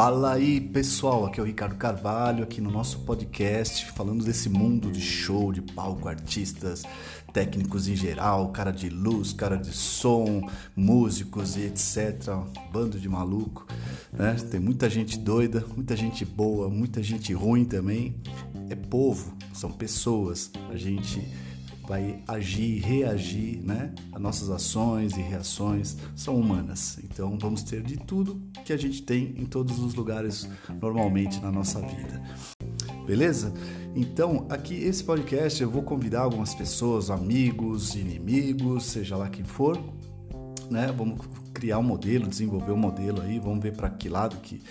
Fala aí pessoal, aqui é o Ricardo Carvalho, aqui no nosso podcast, falando desse mundo de show, de palco, artistas, técnicos em geral, cara de luz, cara de som, músicos e etc. Bando de maluco, né? Tem muita gente doida, muita gente boa, muita gente ruim também. É povo, são pessoas. A gente vai agir, reagir, né? As nossas ações e reações são humanas. Então vamos ter de tudo que a gente tem em todos os lugares normalmente na nossa vida. Beleza? Então, aqui esse podcast eu vou convidar algumas pessoas, amigos, inimigos, seja lá quem for, né? Vamos criar um modelo, desenvolver um modelo aí, vamos ver para que lado que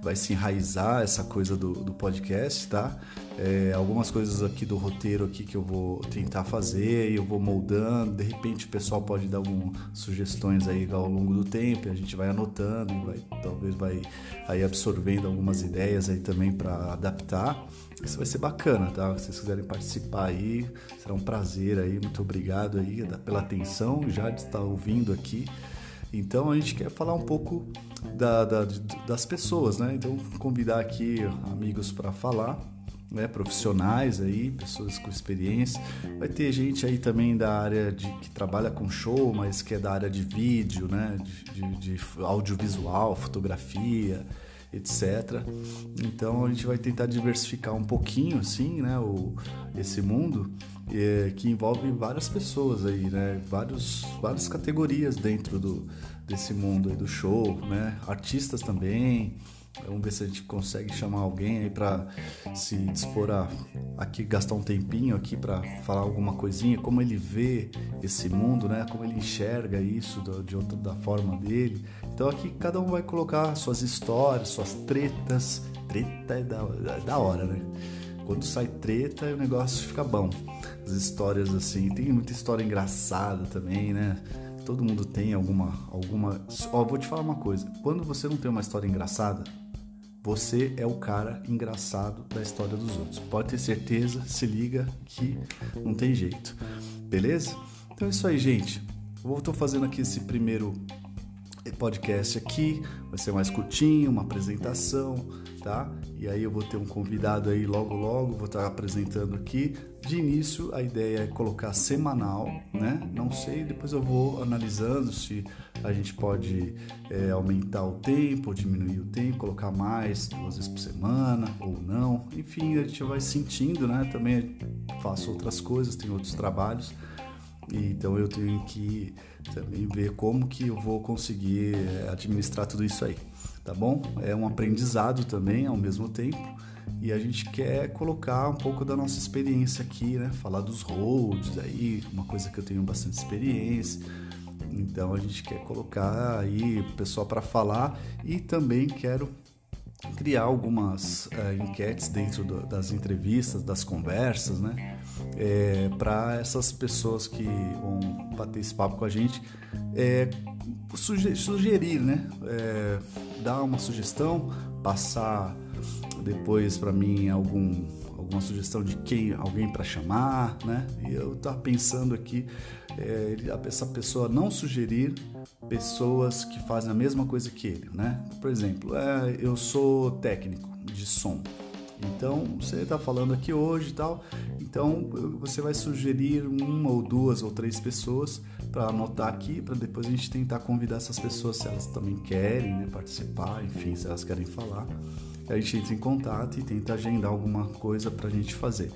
vai se enraizar essa coisa do, do podcast, tá? É, algumas coisas aqui do roteiro aqui que eu vou tentar fazer eu vou moldando. De repente o pessoal pode dar algumas sugestões aí ao longo do tempo, a gente vai anotando vai, talvez vai aí absorvendo algumas ideias aí também para adaptar. Isso vai ser bacana, tá? Se vocês quiserem participar aí, será um prazer aí. Muito obrigado aí pela atenção, já de estar ouvindo aqui. Então a gente quer falar um pouco da, da, das pessoas, né? Então convidar aqui amigos para falar, né? Profissionais aí, pessoas com experiência. Vai ter gente aí também da área de que trabalha com show, mas que é da área de vídeo, né? de, de, de audiovisual, fotografia etc. Então a gente vai tentar diversificar um pouquinho, assim, né, o, esse mundo é, que envolve várias pessoas aí, né, vários, várias categorias dentro do, desse mundo aí do show, né, artistas também. Vamos ver se a gente consegue chamar alguém aí para se dispor a aqui gastar um tempinho aqui para falar alguma coisinha, como ele vê esse mundo, né? Como ele enxerga isso de outra da forma dele. Então aqui cada um vai colocar suas histórias, suas tretas. Treta é da, é da hora, né? Quando sai treta, o negócio fica bom. As histórias assim, tem muita história engraçada também, né? Todo mundo tem alguma alguma. Ó, vou te falar uma coisa. Quando você não tem uma história engraçada, você é o cara engraçado da história dos outros. Pode ter certeza, se liga que não tem jeito. Beleza? Então é isso aí, gente. Eu estou fazendo aqui esse primeiro podcast aqui, vai ser mais curtinho, uma apresentação, tá? E aí eu vou ter um convidado aí logo logo, vou estar apresentando aqui. De início a ideia é colocar semanal, né? Não sei, depois eu vou analisando se a gente pode é, aumentar o tempo, diminuir o tempo, colocar mais duas vezes por semana ou não. Enfim, a gente vai sentindo, né? Também faço outras coisas, tenho outros trabalhos. Então eu tenho que também ver como que eu vou conseguir eh, administrar tudo isso aí, tá bom? É um aprendizado também ao mesmo tempo e a gente quer colocar um pouco da nossa experiência aqui, né? Falar dos holds aí, uma coisa que eu tenho bastante experiência. Então a gente quer colocar aí o pessoal para falar e também quero criar algumas é, enquetes dentro do, das entrevistas, das conversas, né? É, para essas pessoas que vão bater esse papo com a gente é, sugerir, né? É, dar uma sugestão, passar depois para mim algum alguma sugestão de quem alguém para chamar, né? E eu estava pensando aqui é, essa pessoa não sugerir pessoas que fazem a mesma coisa que ele, né? Por exemplo, é, eu sou técnico de som. Então, você está falando aqui hoje e tal, então você vai sugerir uma ou duas ou três pessoas para anotar aqui, para depois a gente tentar convidar essas pessoas se elas também querem né, participar, enfim, se elas querem falar. A gente entra em contato e tenta agendar alguma coisa para a gente fazer.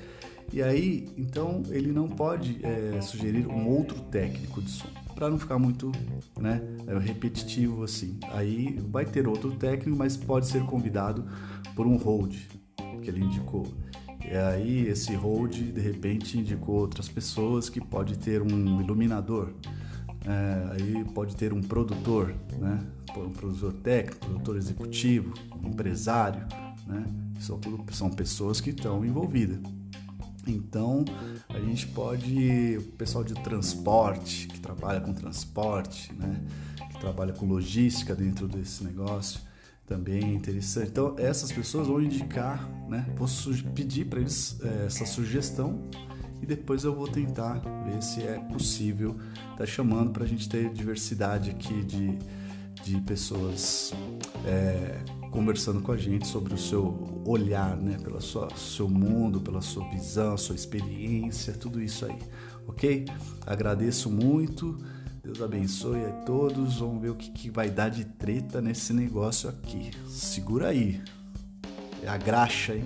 E aí, então, ele não pode é, sugerir um outro técnico de som, para não ficar muito né, é, repetitivo assim. Aí vai ter outro técnico, mas pode ser convidado por um hold que ele indicou. E aí esse hold de repente indicou outras pessoas que pode ter um iluminador, é, aí pode ter um produtor, né? um produtor técnico, produtor executivo, um empresário, né? São, tudo, são pessoas que estão envolvidas. Então, a gente pode, o pessoal de transporte, que trabalha com transporte, né, que trabalha com logística dentro desse negócio, também é interessante. Então, essas pessoas vão indicar, né, vou pedir para eles é, essa sugestão e depois eu vou tentar ver se é possível tá chamando para a gente ter diversidade aqui de, de pessoas é, conversando com a gente sobre o seu olhar, né, pelo seu mundo, pela sua visão, sua experiência, tudo isso aí, ok? Agradeço muito. Deus abençoe a todos. Vamos ver o que, que vai dar de treta nesse negócio aqui. Segura aí. É a graxa, hein?